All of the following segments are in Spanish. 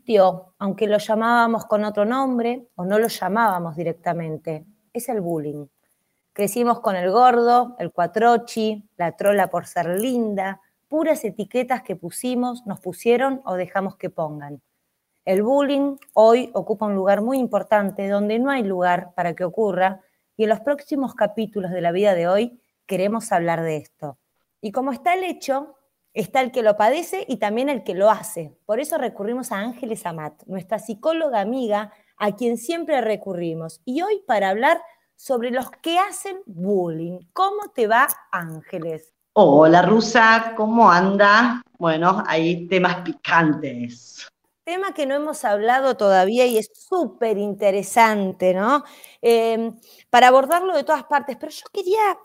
Existió, aunque lo llamábamos con otro nombre o no lo llamábamos directamente, es el bullying. Crecimos con el gordo, el cuatrochi, la trola por ser linda, puras etiquetas que pusimos, nos pusieron o dejamos que pongan. El bullying hoy ocupa un lugar muy importante donde no hay lugar para que ocurra y en los próximos capítulos de la vida de hoy queremos hablar de esto. Y como está el hecho, está el que lo padece y también el que lo hace. Por eso recurrimos a Ángeles Amat, nuestra psicóloga amiga, a quien siempre recurrimos. Y hoy para hablar sobre los que hacen bullying. ¿Cómo te va, Ángeles? Hola, Rusa, ¿cómo anda? Bueno, hay temas picantes. Tema que no hemos hablado todavía y es súper interesante, ¿no? Eh, para abordarlo de todas partes, pero yo quería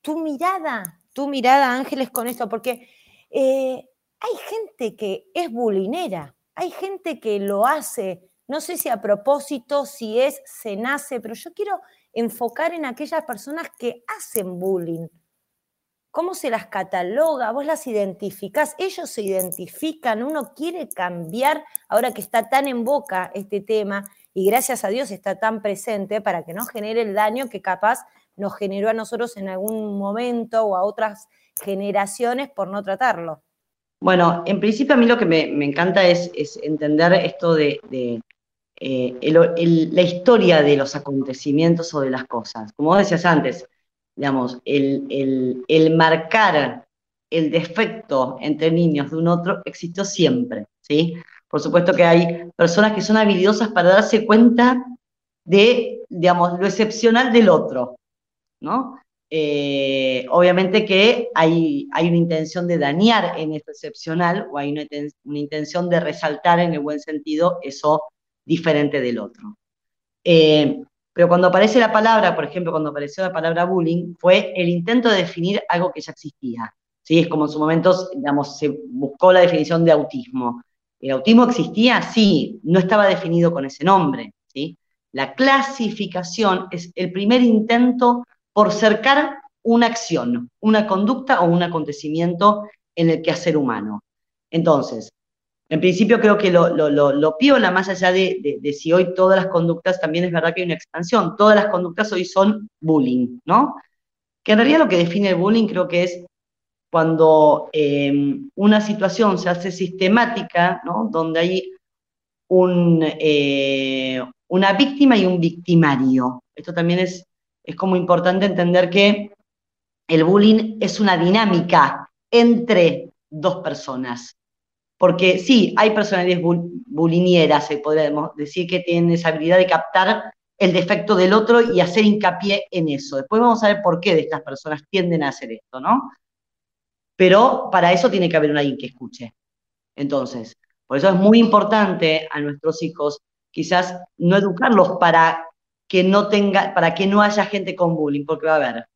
tu mirada, tu mirada, Ángeles, con esto, porque eh, hay gente que es bulinera, hay gente que lo hace, no sé si a propósito, si es, se nace, pero yo quiero enfocar en aquellas personas que hacen bullying. ¿Cómo se las cataloga? ¿Vos las identificás? ¿Ellos se identifican? ¿Uno quiere cambiar ahora que está tan en boca este tema y gracias a Dios está tan presente para que no genere el daño que capaz nos generó a nosotros en algún momento o a otras generaciones por no tratarlo? Bueno, en principio a mí lo que me, encanta es, entender esto de, eh, el, la historia de los acontecimientos o de las cosas. Como decías antes, digamos, el, el, marcar el defecto entre niños de un otro existió siempre, ¿sí? Por supuesto que hay personas que son habilidosas para darse cuenta de, digamos, lo excepcional del otro, ¿no? Eh, obviamente que hay, hay, una intención de dañar en esto excepcional o hay una, una, intención de resaltar en el buen sentido eso diferente del otro. Eh, pero cuando aparece la palabra, por ejemplo, cuando apareció la palabra bullying, fue el intento de definir algo que ya existía. ¿sí? Es como en su momento, digamos, se buscó la definición de autismo. ¿El autismo existía? Sí, no estaba definido con ese nombre. ¿sí? La clasificación es el primer intento por cercar una acción, una conducta o un acontecimiento en el quehacer humano. Entonces, en principio creo que lo, lo, lo, piola, más allá de, si hoy todas las conductas, también es verdad que hay una expansión, todas las conductas hoy son bullying, ¿no? Que en realidad lo que define el bullying creo que es cuando eh, una situación se hace sistemática, ¿no? Donde hay eh, una víctima y un victimario. Esto también es, es como importante entender que el bullying es una dinámica entre dos personas. Porque sí, hay personalidades bulinieras, se podemos decir que tienen esa habilidad de captar el defecto del otro y hacer hincapié en eso. Después vamos a ver por qué de estas personas tienden a hacer esto, ¿no? Pero para eso tiene que haber alguien que escuche. Entonces, por eso es muy importante a nuestros hijos quizás no educarlos para que no tenga, para que no haya gente con bullying, porque va a haber.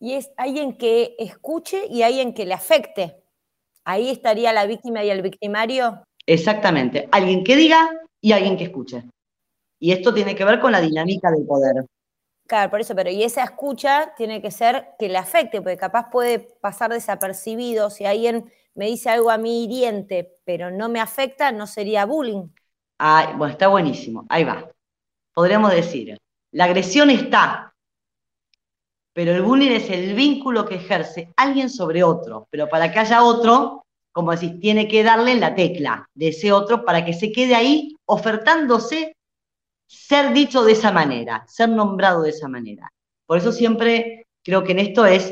Y es alguien que escuche y alguien que le afecte. Ahí estaría la víctima y el victimario. Exactamente, alguien que diga y alguien que escuche. Y esto tiene que ver con la dinámica del poder. Claro, por eso, pero y esa escucha tiene que ser que le afecte, porque capaz puede pasar desapercibido. Si alguien me dice algo a mí hiriente, pero no me afecta, no sería bullying. Ah, bueno, está buenísimo. Ahí va. Podríamos decir, la agresión está, pero el bullying es el vínculo que ejerce alguien sobre otro, pero para que haya otro, como decís, tiene que darle la tecla de ese otro para que se quede ahí ofertándose ser dicho de esa manera, ser nombrado de esa manera. Por eso siempre creo que en esto es,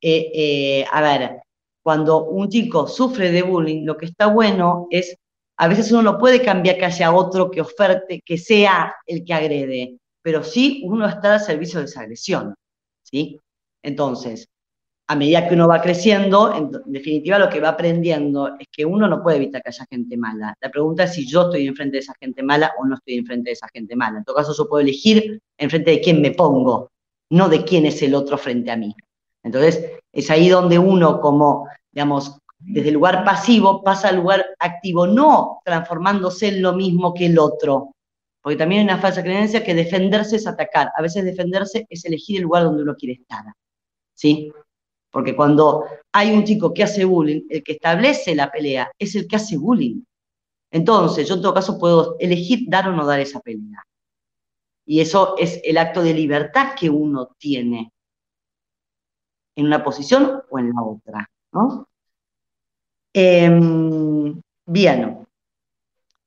eh, eh, a ver, cuando un chico sufre de bullying, lo que está bueno es A veces uno no puede cambiar que haya otro que oferte, que sea el que agrede, pero sí uno está al servicio de esa agresión, ¿sí? Entonces, a medida que uno va creciendo, en definitiva lo que va aprendiendo es que uno no puede evitar que haya gente mala. La pregunta es si yo estoy enfrente de esa gente mala o no estoy enfrente de esa gente mala. En todo caso, yo puedo elegir enfrente de quién me pongo, no de quién es el otro frente a mí. Entonces, es ahí donde uno como, digamos, desde el lugar pasivo pasa al lugar activo, no transformándose en lo mismo que el otro. Porque también hay una falsa creencia que defenderse es atacar. A veces defenderse es elegir el lugar donde uno quiere estar. ¿Sí? Porque cuando hay un chico que hace bullying, el que establece la pelea es el que hace bullying. Entonces, yo en todo caso puedo elegir dar o no dar esa pelea. Y eso es el acto de libertad que uno tiene en una posición o en la otra. ¿no? Em, bien,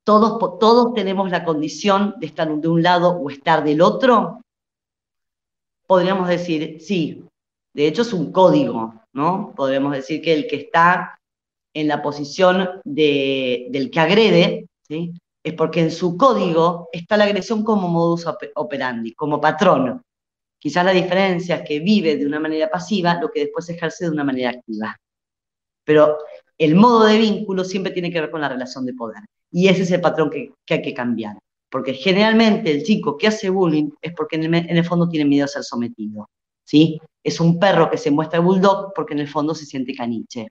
todos, todos tenemos la condición de estar de un lado o estar del otro. Podríamos decir, sí, de hecho es un código, ¿no? Podríamos decir que el que está en la posición del que agrede, es porque en su código está la agresión como modus operandi, como patrón. Quizás la diferencia es que vive de una manera pasiva lo que después ejerce de una manera activa. Pero el modo de vínculo siempre tiene que ver con la relación de poder. Y ese es el patrón que, hay que cambiar. Porque generalmente el chico que hace bullying es porque en el, fondo tiene miedo a ser sometido. ¿sí? Es un perro que se muestra bulldog porque en el fondo se siente caniche.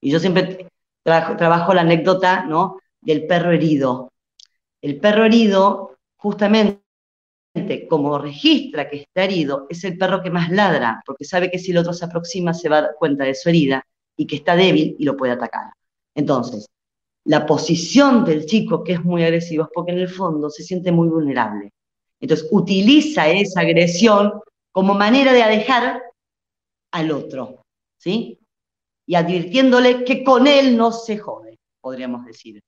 Y yo siempre trabajo la anécdota ¿no? del perro herido. El perro herido, justamente como registra que está herido, es el perro que más ladra, porque sabe que si el otro se aproxima se va a dar cuenta de su herida y que está débil y lo puede atacar. Entonces, la posición del chico que es muy agresivo es porque en el fondo se siente muy vulnerable. Entonces, utiliza esa agresión como manera de alejar al otro, ¿sí? Y advirtiéndole que con él no se jode, podríamos decir.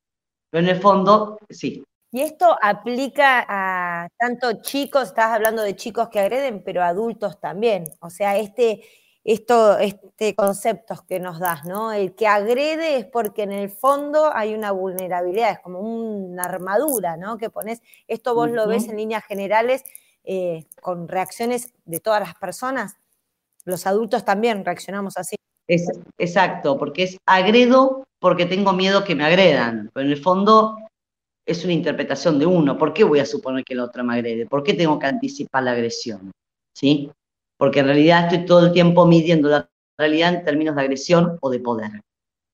Pero en el fondo, sí. Y esto aplica a tanto chicos, estás hablando de chicos que agreden, pero adultos también. O sea, este, esto, este conceptos que nos das, ¿no? El que agrede es porque en el fondo hay una vulnerabilidad, es como una armadura, ¿no? Que pones, esto vos lo ves en líneas generales eh, con reacciones de todas las personas. Los adultos también reaccionamos así. Es, exacto, porque es agredo porque tengo miedo que me agredan, pero en el fondo es una interpretación de uno. ¿Por qué voy a suponer que el otro me agrede? ¿Por qué tengo que anticipar la agresión? ¿Sí? Porque en realidad estoy todo el tiempo midiendo la realidad en términos de agresión o de poder,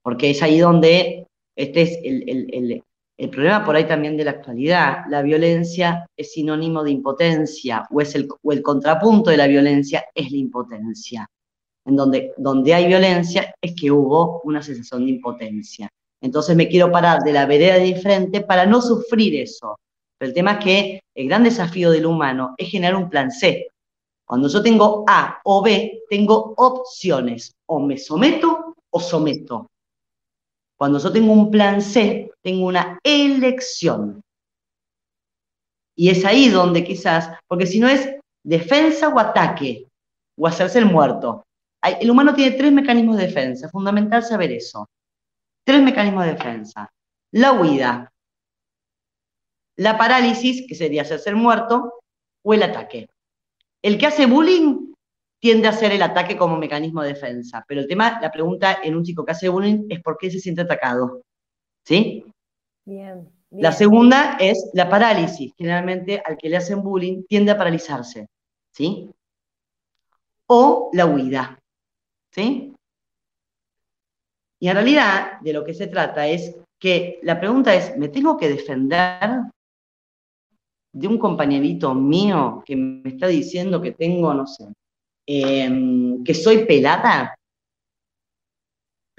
porque es ahí donde este es el, problema por ahí también de la actualidad. La violencia es sinónimo de impotencia, o, es el, el contrapunto de la violencia es la impotencia. En donde, donde hay violencia es que hubo una sensación de impotencia. Entonces me quiero parar de la vereda de frente para no sufrir eso. Pero el tema es que el gran desafío del humano es generar un plan C, cuando yo tengo A o B, tengo opciones. O me someto o someto. Cuando yo tengo un plan C, tengo una elección. Y es ahí donde quizás, porque si no es defensa o ataque, o hacerse el muerto. El humano tiene tres mecanismos de defensa, fundamental saber eso. Tres mecanismos de defensa. La huida, la parálisis, que sería hacerse el muerto, o el ataque. El que hace bullying tiende a hacer el ataque como mecanismo de defensa, pero el tema, la pregunta en un chico que hace bullying es por qué se siente atacado. ¿Sí? Bien. La segunda es la parálisis. Generalmente al que le hacen bullying tiende a paralizarse. ¿Sí? O la huida. ¿Sí? Y en realidad de lo que se trata es que la pregunta es, ¿me tengo que defender de un compañerito mío que me está diciendo que tengo, no sé, em, que soy pelada,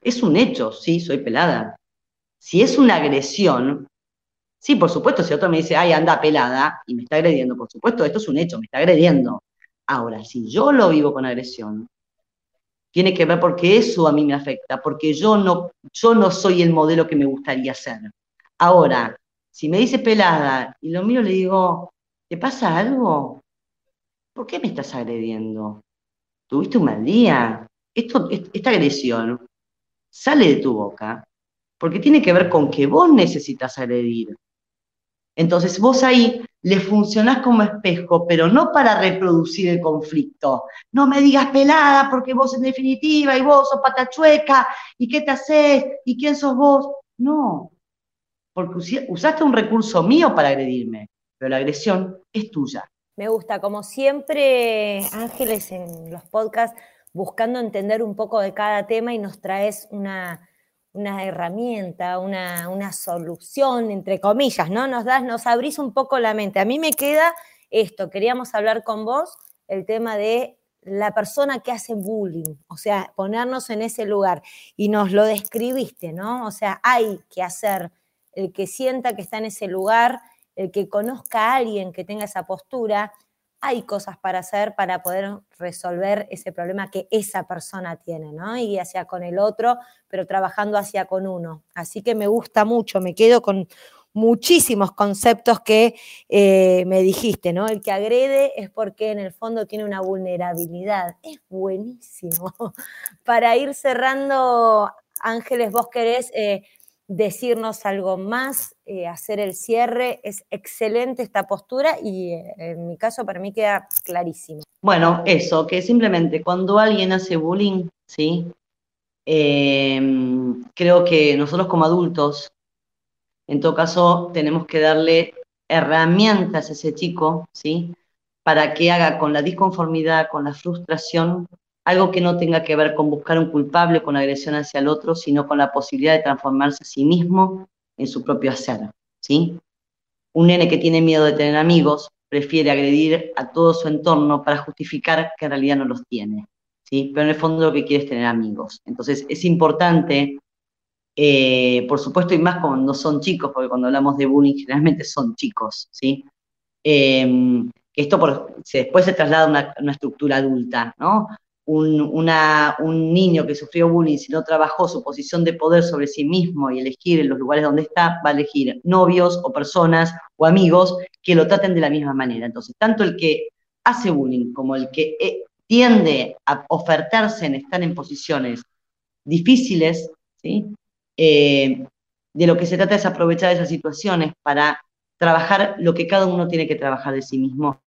es un hecho, sí, soy pelada. Si es una agresión, sí, por supuesto, si otro me dice, ay, anda pelada, y me está agrediendo, por supuesto, esto es un hecho, me está agrediendo. Ahora, si yo lo vivo con agresión, tiene que ver porque eso a mí me afecta, porque yo no, yo no soy el modelo que me gustaría ser. Ahora, si me dice pelada y lo miro le digo, ¿te pasa algo? ¿Por qué me estás agrediendo? ¿Tuviste un mal día? Esto, esta agresión sale de tu boca porque tiene que ver con que vos necesitas agredir. Entonces vos ahí le funcionás como espejo, pero no para reproducir el conflicto. No me digas pelada porque vos en definitiva y vos sos patachueca y qué te haces y quién sos vos. No, porque usaste un recurso mío para agredirme, pero la agresión es tuya. Me gusta, como siempre, Ángeles, en los podcasts, buscando entender un poco de cada tema y nos traes una, una herramienta, una, una, solución, entre comillas, ¿no? Nos das, nos abrís un poco la mente. A mí me queda esto, queríamos hablar con vos el tema de la persona que hace bullying, o sea, ponernos en ese lugar. Y nos lo describiste, ¿no? O sea, hay que hacer, el que sienta que está en ese lugar, el que conozca a alguien que tenga esa postura, hay cosas para hacer para poder resolver ese problema que esa persona tiene, ¿no? Y hacia con el otro, pero trabajando hacia con uno. Así que me gusta mucho, me quedo con muchísimos conceptos que eh, me dijiste, ¿no? El que agrede es porque en el fondo tiene una vulnerabilidad. Es buenísimo. Para ir cerrando, Ángeles, vos querés eh, decirnos algo más, eh, hacer el cierre. Es excelente esta postura y eh, en mi caso para mí queda clarísimo. Bueno, eso, que simplemente cuando alguien hace bullying, ¿sí? Em, creo que nosotros como adultos, en todo caso, tenemos que darle herramientas a ese chico, ¿sí? Para que haga con la disconformidad, con la frustración, algo que no tenga que ver con buscar un culpable, con agresión hacia el otro, sino con la posibilidad de transformarse a sí mismo en su propio hacer, ¿sí? Un nene que tiene miedo de tener amigos prefiere agredir a todo su entorno para justificar que en realidad no los tiene, ¿sí? Pero en el fondo lo que quiere es tener amigos. Entonces es importante, eh, por supuesto, y más cuando son chicos, porque cuando hablamos de bullying generalmente son chicos, ¿sí? Que esto después se traslada a una, una, estructura adulta, ¿no? Un, niño que sufrió bullying, si no trabajó su posición de poder sobre sí mismo y elegir en los lugares donde está, va a elegir novios o personas o amigos que lo traten de la misma manera. Entonces, tanto el que hace bullying como el que eh, tiende a ofertarse en estar en posiciones difíciles, ¿sí? Eh, de lo que se trata es aprovechar esas situaciones para trabajar lo que cada uno tiene que trabajar de sí mismo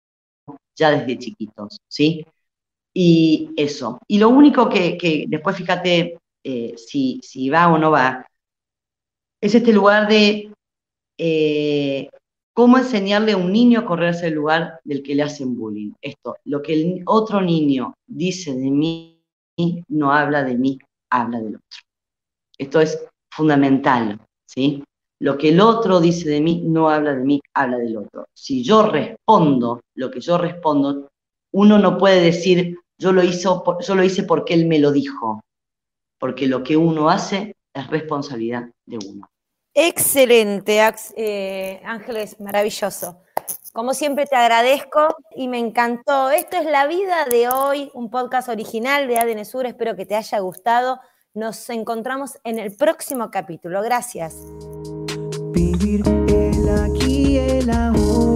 ya desde chiquitos, ¿sí? Y eso. Y lo único que, después fíjate eh, si, si, va o no va, es este lugar de eh, cómo enseñarle a un niño a correrse el lugar del que le hacen bullying. Esto, lo que el otro niño dice de mí no habla de mí, habla del otro. Esto es fundamental, ¿sí? Lo que el otro dice de mí no habla de mí, habla del otro. Si yo respondo lo que yo respondo, uno no puede decir, yo lo, hizo, yo lo hice porque él me lo dijo, porque lo que uno hace es responsabilidad de uno. Excelente, eh, Ángeles, maravilloso. Como siempre te agradezco y me encantó. Esto es La Vida de hoy, un podcast original de ADN Sur. Espero que te haya gustado. Nos encontramos en el próximo capítulo. Gracias. Vivir el aquí, el ahora.